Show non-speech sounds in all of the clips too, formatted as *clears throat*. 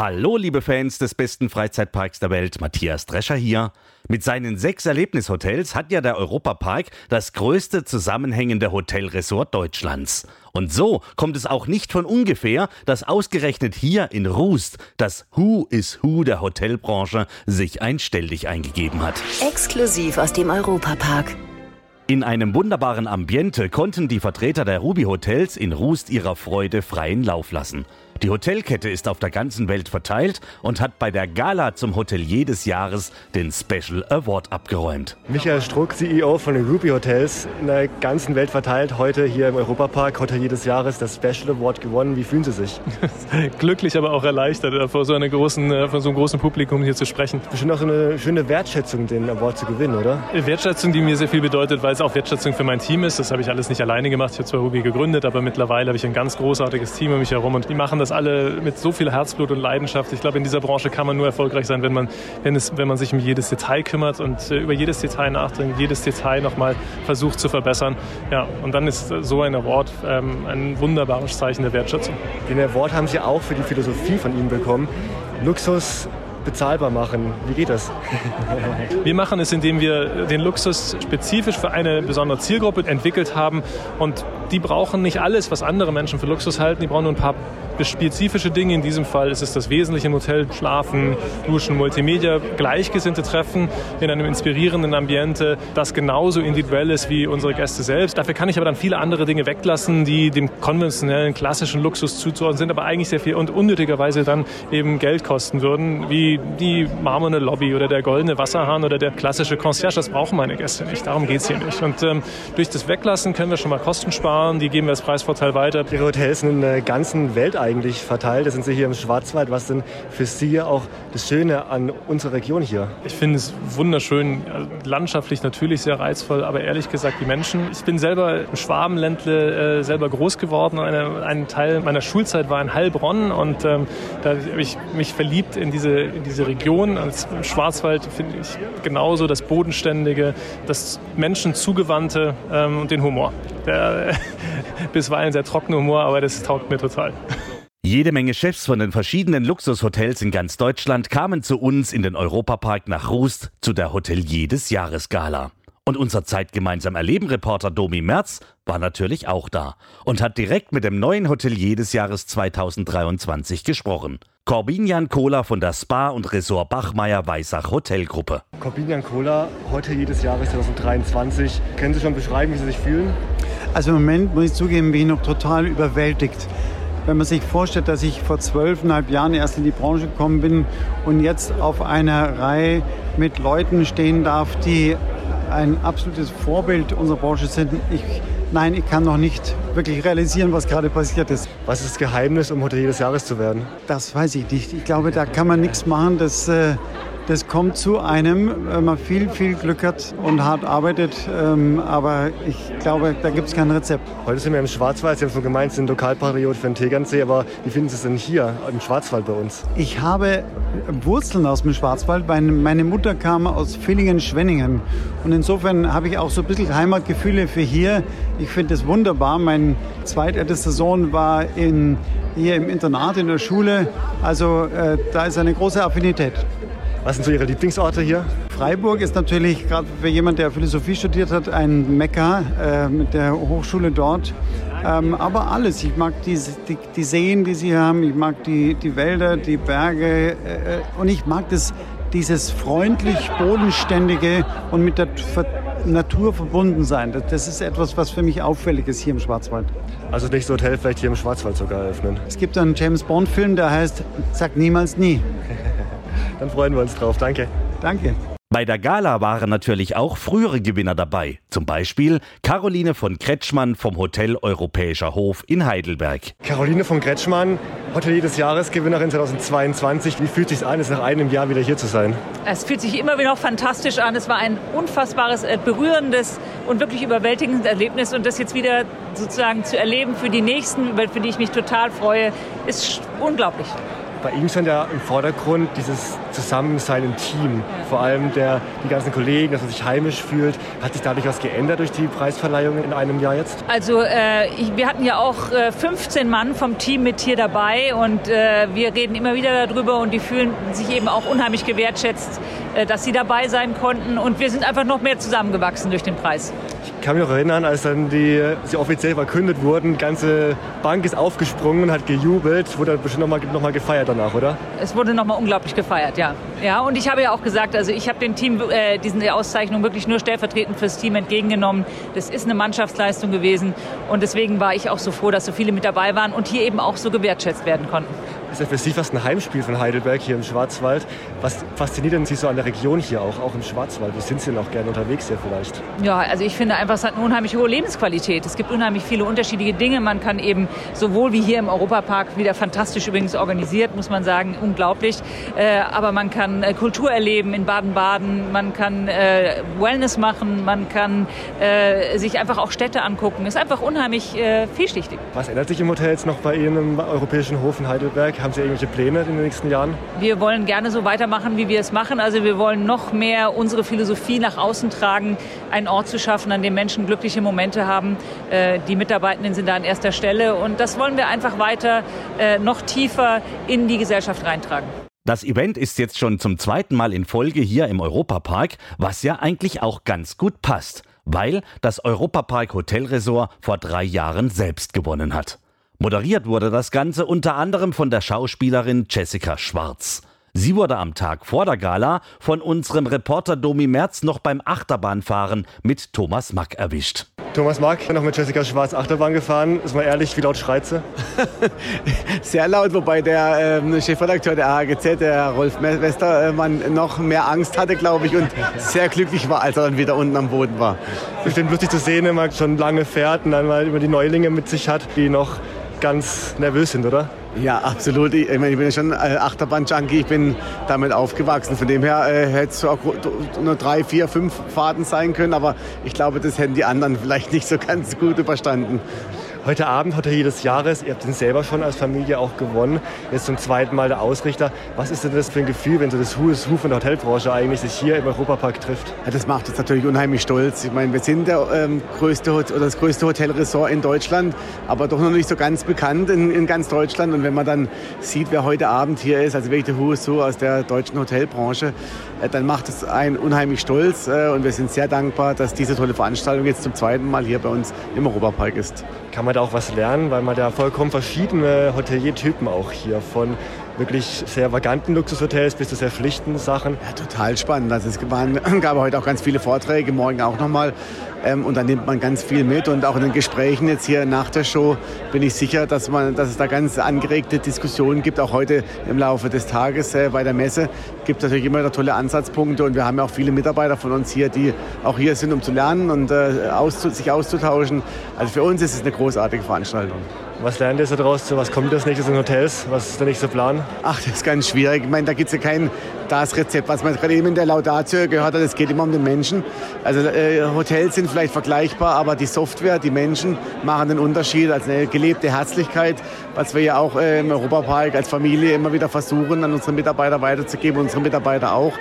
Hallo, liebe Fans des besten Freizeitparks der Welt, Matthias Drescher hier. Mit seinen sechs Erlebnishotels hat ja der Europapark das größte zusammenhängende Hotelresort Deutschlands. Und so kommt es auch nicht von ungefähr, dass ausgerechnet hier in Rust das Who is Who der Hotelbranche sich ein Stelldich eingegeben hat. Exklusiv aus dem Europapark. In einem wunderbaren Ambiente konnten die Vertreter der Ruby Hotels in Rust ihrer Freude freien Lauf lassen. Die Hotelkette ist auf der ganzen Welt verteilt und hat bei der Gala zum Hotelier des Jahres den Special Award abgeräumt. Michael Struck, CEO von den Ruby Hotels, in der ganzen Welt verteilt, heute hier im Europapark, Hotelier des Jahres, das Special Award gewonnen. Wie fühlen Sie sich? *laughs* Glücklich, aber auch erleichtert, äh, vor so, einer großen, äh, vor so einem großen Publikum hier zu sprechen. Bestimmt auch eine schöne Wertschätzung, den Award zu gewinnen, oder? Wertschätzung, die mir sehr viel bedeutet, weil es auch Wertschätzung für mein Team ist. Das habe ich alles nicht alleine gemacht. Ich habe zwar Ruby gegründet, aber mittlerweile habe ich ein ganz großartiges Team um mich herum und die machen das alle mit so viel Herzblut und Leidenschaft. Ich glaube, in dieser Branche kann man nur erfolgreich sein, wenn man, wenn es, wenn man sich um jedes Detail kümmert und äh, über jedes Detail nachdenkt, jedes Detail nochmal versucht zu verbessern. Ja, und dann ist so ein Award ähm, ein wunderbares Zeichen der Wertschätzung. Den Award haben Sie auch für die Philosophie von Ihnen bekommen. Luxus bezahlbar machen. Wie geht das? *laughs* wir machen es, indem wir den Luxus spezifisch für eine besondere Zielgruppe entwickelt haben und die brauchen nicht alles, was andere Menschen für Luxus halten, die brauchen nur ein paar spezifische Dinge. In diesem Fall ist es das Wesentliche im Hotel, Schlafen, Duschen, Multimedia, Gleichgesinnte treffen in einem inspirierenden Ambiente, das genauso individuell ist wie unsere Gäste selbst. Dafür kann ich aber dann viele andere Dinge weglassen, die dem konventionellen, klassischen Luxus zuzuordnen sind, aber eigentlich sehr viel und unnötigerweise dann eben Geld kosten würden, wie die marmorne Lobby oder der goldene Wasserhahn oder der klassische Concierge. Das brauchen meine Gäste nicht. Darum geht es hier nicht. Und ähm, durch das Weglassen können wir schon mal Kosten sparen. Die geben wir als Preisvorteil weiter. Ihre Hotels sind in der ganzen Welt eigentlich verteilt. Das sind Sie hier im Schwarzwald. Was denn für Sie auch das Schöne an unserer Region hier? Ich finde es wunderschön, landschaftlich natürlich sehr reizvoll, aber ehrlich gesagt die Menschen. Ich bin selber im Schwabenländle äh, selber groß geworden. Eine, ein Teil meiner Schulzeit war in Heilbronn und ähm, da habe ich mich verliebt in diese, in diese Region. Als Schwarzwald finde ich genauso das Bodenständige, das Menschenzugewandte ähm, und den Humor. Der *laughs* bisweilen sehr trockene Humor, aber das taugt mir total. Jede Menge Chefs von den verschiedenen Luxushotels in ganz Deutschland kamen zu uns in den Europapark nach Rust zu der Hotelier des Jahres Gala. Und unser Zeitgemeinsam Erleben Reporter Domi Merz war natürlich auch da und hat direkt mit dem neuen Hotelier des Jahres 2023 gesprochen. Corbinian Kohler von der Spa- und Resort Bachmeier Weissach Hotelgruppe. Corbinian Kohler, Hotelier des Jahres 2023. Können Sie schon beschreiben, wie Sie sich fühlen? Also im Moment muss ich zugeben, bin ich noch total überwältigt wenn man sich vorstellt, dass ich vor zwölfeinhalb Jahren erst in die Branche gekommen bin und jetzt auf einer Reihe mit Leuten stehen darf, die ein absolutes Vorbild unserer Branche sind. Ich, nein, ich kann noch nicht wirklich realisieren, was gerade passiert ist. Was ist das Geheimnis, um Hotelier des Jahres zu werden? Das weiß ich nicht. Ich glaube, da kann man nichts machen. Das, äh, das kommt zu einem, wenn man viel, viel Glück hat und hart arbeitet. Ähm, aber ich glaube, da gibt es kein Rezept. Heute sind wir im Schwarzwald. Sie haben schon gemeint, Sie sind Lokalpatriot für den Tegernsee. Aber wie finden Sie es denn hier im Schwarzwald bei uns? Ich habe Wurzeln aus dem Schwarzwald. Meine Mutter kam aus Villingen-Schwenningen. Und insofern habe ich auch so ein bisschen Heimatgefühle für hier. Ich finde es wunderbar. Mein zweitältester Sohn war in, hier im Internat in der Schule. Also äh, da ist eine große Affinität. Was sind so Ihre Lieblingsorte hier? Freiburg ist natürlich gerade für jemanden, der Philosophie studiert hat, ein Mekka äh, mit der Hochschule dort. Ähm, aber alles. Ich mag die, die, die, Seen, die sie haben. Ich mag die, die Wälder, die Berge. Äh, und ich mag das, dieses freundlich bodenständige und mit der Natur verbunden sein. Das, das ist etwas, was für mich auffällig ist hier im Schwarzwald. Also das nächste Hotel vielleicht hier im Schwarzwald sogar eröffnen. Es gibt einen James Bond-Film, der heißt Sag niemals nie. *laughs* Dann freuen wir uns drauf. Danke. Danke. Bei der Gala waren natürlich auch frühere Gewinner dabei. Zum Beispiel Caroline von Kretschmann vom Hotel Europäischer Hof in Heidelberg. Caroline von Kretschmann, Hotelier des Jahres, Gewinnerin 2022. Wie fühlt es sich an, es nach einem Jahr wieder hier zu sein? Es fühlt sich immer wieder noch fantastisch an. Es war ein unfassbares, äh, berührendes und wirklich überwältigendes Erlebnis. Und das jetzt wieder sozusagen zu erleben für die Nächsten, für die ich mich total freue, ist unglaublich bei ihm stand ja im Vordergrund dieses Zusammensein im Team. Vor allem der, die ganzen Kollegen, dass er sich heimisch fühlt. Hat sich dadurch was geändert durch die Preisverleihung in einem Jahr jetzt? Also äh, wir hatten ja auch äh, 15 Mann vom Team mit hier dabei und äh, wir reden immer wieder darüber und die fühlen sich eben auch unheimlich gewertschätzt, dass sie dabei sein konnten und wir sind einfach noch mehr zusammengewachsen durch den Preis. Ich kann mich noch erinnern, als dann die, sie offiziell verkündet wurden, die ganze Bank ist aufgesprungen und hat gejubelt. Wurde bestimmt nochmal noch mal gefeiert danach, oder? Es wurde nochmal unglaublich gefeiert, ja. Ja, und ich habe ja auch gesagt, also ich habe dem Team äh, diese Auszeichnung wirklich nur stellvertretend fürs Team entgegengenommen. Das ist eine Mannschaftsleistung gewesen und deswegen war ich auch so froh, dass so viele mit dabei waren und hier eben auch so gewertschätzt werden konnten ist ja für Sie fast ein Heimspiel von Heidelberg hier im Schwarzwald. Was fasziniert denn Sie so an der Region hier auch, auch im Schwarzwald? Wo sind Sie denn auch gerne unterwegs hier vielleicht? Ja, also ich finde einfach, es hat eine unheimlich hohe Lebensqualität. Es gibt unheimlich viele unterschiedliche Dinge. Man kann eben sowohl wie hier im Europapark, wieder fantastisch übrigens organisiert, muss man sagen, unglaublich. Äh, aber man kann äh, Kultur erleben in Baden-Baden, man kann äh, Wellness machen, man kann äh, sich einfach auch Städte angucken. Es ist einfach unheimlich äh, vielschichtig. Was ändert sich im Hotel jetzt noch bei Ihnen im Europäischen Hof in Heidelberg? Haben Sie irgendwelche Pläne in den nächsten Jahren? Wir wollen gerne so weitermachen, wie wir es machen. Also wir wollen noch mehr unsere Philosophie nach außen tragen, einen Ort zu schaffen, an dem Menschen glückliche Momente haben. Äh, die Mitarbeitenden sind da an erster Stelle und das wollen wir einfach weiter äh, noch tiefer in die Gesellschaft reintragen. Das Event ist jetzt schon zum zweiten Mal in Folge hier im Europapark, was ja eigentlich auch ganz gut passt, weil das Europapark Hotelresort vor drei Jahren selbst gewonnen hat. Moderiert wurde das Ganze unter anderem von der Schauspielerin Jessica Schwarz. Sie wurde am Tag vor der Gala von unserem Reporter Domi Merz noch beim Achterbahnfahren mit Thomas Mack erwischt. Thomas Mack, noch mit Jessica Schwarz Achterbahn gefahren. Ist mal ehrlich, wie laut schreit sie? *laughs* Sehr laut, wobei der äh, Chefredakteur der AGZ, der Rolf Westermann, noch mehr Angst hatte, glaube ich, und sehr glücklich war, als er dann wieder unten am Boden war. Bestimmt lustig zu sehen, wenn man schon lange fährt und dann mal über die Neulinge mit sich hat, die noch ganz nervös sind, oder? Ja, absolut. Ich, meine, ich bin ja schon äh, Achterbahn-Junkie. Ich bin damit aufgewachsen. Von dem her äh, hätte es auch nur drei, vier, fünf Fahrten sein können. Aber ich glaube, das hätten die anderen vielleicht *laughs* nicht so ganz gut überstanden. Heute Abend, Hotelier des Jahres, ihr habt den selber schon als Familie auch gewonnen. Jetzt zum zweiten Mal der Ausrichter. Was ist denn das für ein Gefühl, wenn so das Who is Who von der Hotelbranche eigentlich sich hier im Europapark trifft? Ja, das macht uns natürlich unheimlich stolz. Ich meine, wir sind der, ähm, größte, oder das größte Hotelresort in Deutschland, aber doch noch nicht so ganz bekannt in, in ganz Deutschland. Und wenn man dann sieht, wer heute Abend hier ist, also wirklich der Who is Who aus der deutschen Hotelbranche, äh, dann macht es einen unheimlich stolz. Äh, und wir sind sehr dankbar, dass diese tolle Veranstaltung jetzt zum zweiten Mal hier bei uns im Europapark ist. Kann man da auch was lernen, weil man da vollkommen verschiedene Hoteliertypen auch hier von wirklich sehr vaganten Luxushotels bis zu sehr schlichten Sachen. Ja, total spannend. Also es waren, *clears throat* gab heute auch ganz viele Vorträge, morgen auch nochmal. Ähm, und da nimmt man ganz viel mit. Und auch in den Gesprächen jetzt hier nach der Show bin ich sicher, dass, man, dass es da ganz angeregte Diskussionen gibt. Auch heute im Laufe des Tages äh, bei der Messe gibt es natürlich immer da tolle Ansatzpunkte. Und wir haben ja auch viele Mitarbeiter von uns hier, die auch hier sind, um zu lernen und äh, auszu sich auszutauschen. Also für uns ist es eine großartige Veranstaltung. Was lernt ihr so daraus? Was kommt als nächstes in Hotels? Was ist der nächste Plan? Ach, das ist ganz schwierig. Ich meine, da gibt es ja kein das Rezept, was man gerade eben in der Laudatio gehört hat. Es geht immer um den Menschen. Also äh, Hotels sind vielleicht vergleichbar, aber die Software, die Menschen machen den Unterschied. Also eine gelebte Herzlichkeit, was wir ja auch äh, im Europapark als Familie immer wieder versuchen, an unsere Mitarbeiter weiterzugeben, unsere Mitarbeiter auch.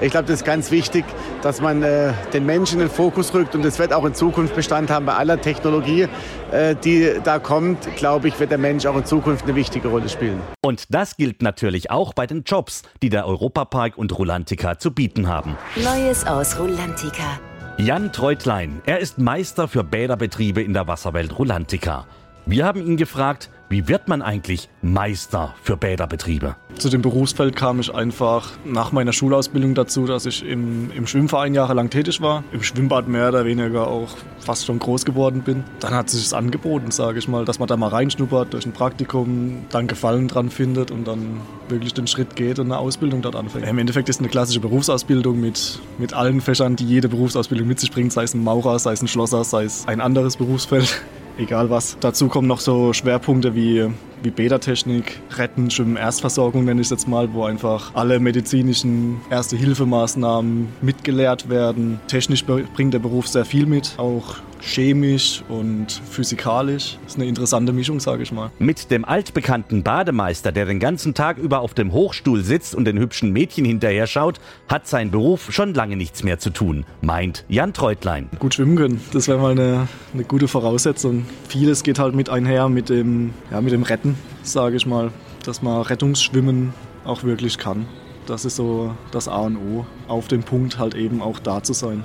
Ich glaube, das ist ganz wichtig, dass man äh, den Menschen in den Fokus rückt und das wird auch in Zukunft Bestand haben bei aller Technologie, äh, die da kommt. Glaube ich, wird der Mensch auch in Zukunft eine wichtige Rolle spielen. Und das gilt natürlich auch bei den Jobs, die der Europapark und Rulantica zu bieten haben. Neues aus Rulantica. Jan Treutlein, er ist Meister für Bäderbetriebe in der Wasserwelt Rulantica. Wir haben ihn gefragt, wie wird man eigentlich Meister für Bäderbetriebe? Zu dem Berufsfeld kam ich einfach nach meiner Schulausbildung dazu, dass ich im, im Schwimmverein jahrelang tätig war, im Schwimmbad mehr oder weniger auch fast schon groß geworden bin. Dann hat sich es angeboten, sage ich mal, dass man da mal reinschnuppert durch ein Praktikum, dann Gefallen dran findet und dann wirklich den Schritt geht und eine Ausbildung dort anfängt. Im Endeffekt ist es eine klassische Berufsausbildung mit, mit allen Fächern, die jede Berufsausbildung mit sich bringt, sei es ein Maurer, sei es ein Schlosser, sei es ein anderes Berufsfeld egal was. Dazu kommen noch so Schwerpunkte wie, wie Bädertechnik, Retten, Schwimmen, Erstversorgung nenne ich es jetzt mal, wo einfach alle medizinischen Erste-Hilfemaßnahmen mitgelehrt werden. Technisch bringt der Beruf sehr viel mit, auch chemisch und physikalisch. Das ist eine interessante Mischung, sage ich mal. Mit dem altbekannten Bademeister, der den ganzen Tag über auf dem Hochstuhl sitzt und den hübschen Mädchen hinterher schaut, hat sein Beruf schon lange nichts mehr zu tun, meint Jan Treutlein. Gut schwimmen können, das wäre mal eine, eine gute Voraussetzung. Vieles geht halt mit einher mit dem, ja, mit dem Retten, sage ich mal, dass man Rettungsschwimmen auch wirklich kann. Das ist so das A und O, auf dem Punkt halt eben auch da zu sein.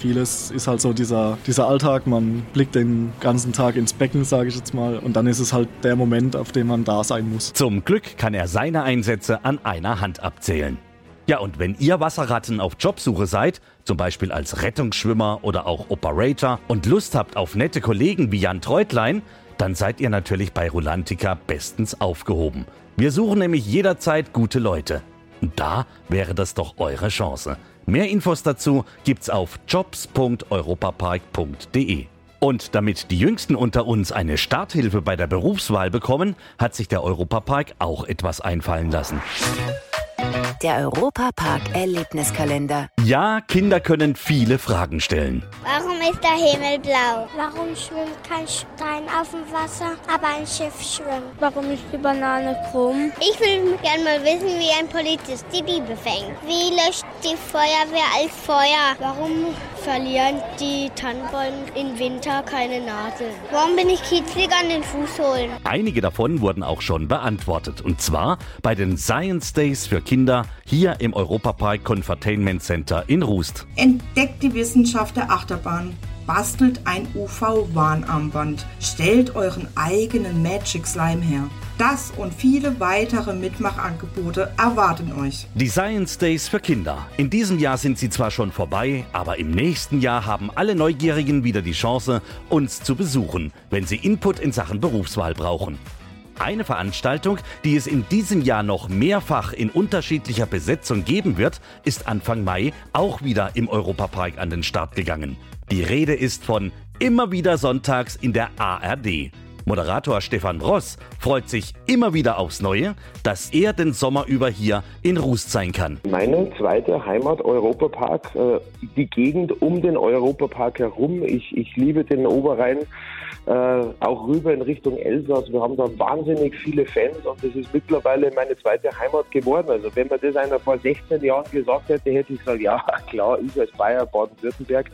Vieles ist halt so dieser, dieser Alltag, man blickt den ganzen Tag ins Becken, sage ich jetzt mal, und dann ist es halt der Moment, auf dem man da sein muss. Zum Glück kann er seine Einsätze an einer Hand abzählen. Ja, und wenn ihr Wasserratten auf Jobsuche seid, zum Beispiel als Rettungsschwimmer oder auch Operator und Lust habt auf nette Kollegen wie Jan Treutlein, dann seid ihr natürlich bei Rulantica bestens aufgehoben. Wir suchen nämlich jederzeit gute Leute. Und da wäre das doch eure Chance. Mehr Infos dazu gibt's auf jobs.europapark.de. Und damit die Jüngsten unter uns eine Starthilfe bei der Berufswahl bekommen, hat sich der Europapark auch etwas einfallen lassen. Der Europapark Erlebniskalender. Ja, Kinder können viele Fragen stellen. Warum ist der Himmel blau? Warum schwimmt kein Stein auf dem Wasser, aber ein Schiff schwimmt? Warum ist die Banane krumm? Ich will gerne mal wissen, wie ein Polizist die Bibel fängt. Wie löscht die Feuerwehr als Feuer? Warum verlieren die Tannenbäume im Winter keine Nadeln? Warum bin ich kitzlig an den Fußsohlen? Einige davon wurden auch schon beantwortet. Und zwar bei den Science Days für Kinder hier im Europapark Confertainment Center in Rust. Entdeckt die Wissenschaft der Achterbahn. Bastelt ein UV-Warnarmband. Stellt euren eigenen Magic Slime her. Das und viele weitere Mitmachangebote erwarten euch. Die Science Days für Kinder. In diesem Jahr sind sie zwar schon vorbei, aber im nächsten Jahr haben alle Neugierigen wieder die Chance, uns zu besuchen, wenn sie Input in Sachen Berufswahl brauchen. Eine Veranstaltung, die es in diesem Jahr noch mehrfach in unterschiedlicher Besetzung geben wird, ist Anfang Mai auch wieder im Europapark an den Start gegangen. Die Rede ist von immer wieder sonntags in der ARD. Moderator Stefan Ross freut sich immer wieder aufs Neue, dass er den Sommer über hier in Rust sein kann. Meine zweite Heimat Europapark, äh, die Gegend um den Europapark herum. Ich, ich liebe den Oberrhein äh, auch rüber in Richtung Elsass. Wir haben da wahnsinnig viele Fans und das ist mittlerweile meine zweite Heimat geworden. Also wenn mir das einer vor 16 Jahren gesagt hätte, hätte ich gesagt, ja *laughs* klar, ich als Bayer Baden-Württemberg.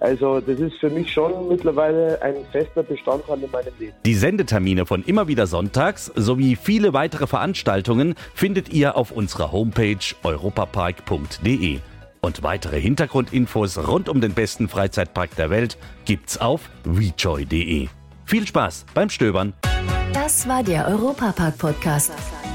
Also das ist für mich schon mittlerweile ein fester Bestandteil in meinem Leben. Die Sendetermine von immer wieder sonntags sowie viele weitere Veranstaltungen findet ihr auf unserer Homepage europapark.de. Und weitere Hintergrundinfos rund um den besten Freizeitpark der Welt gibt's auf rejoy.de. Viel Spaß beim Stöbern. Das war der Europapark-Podcast.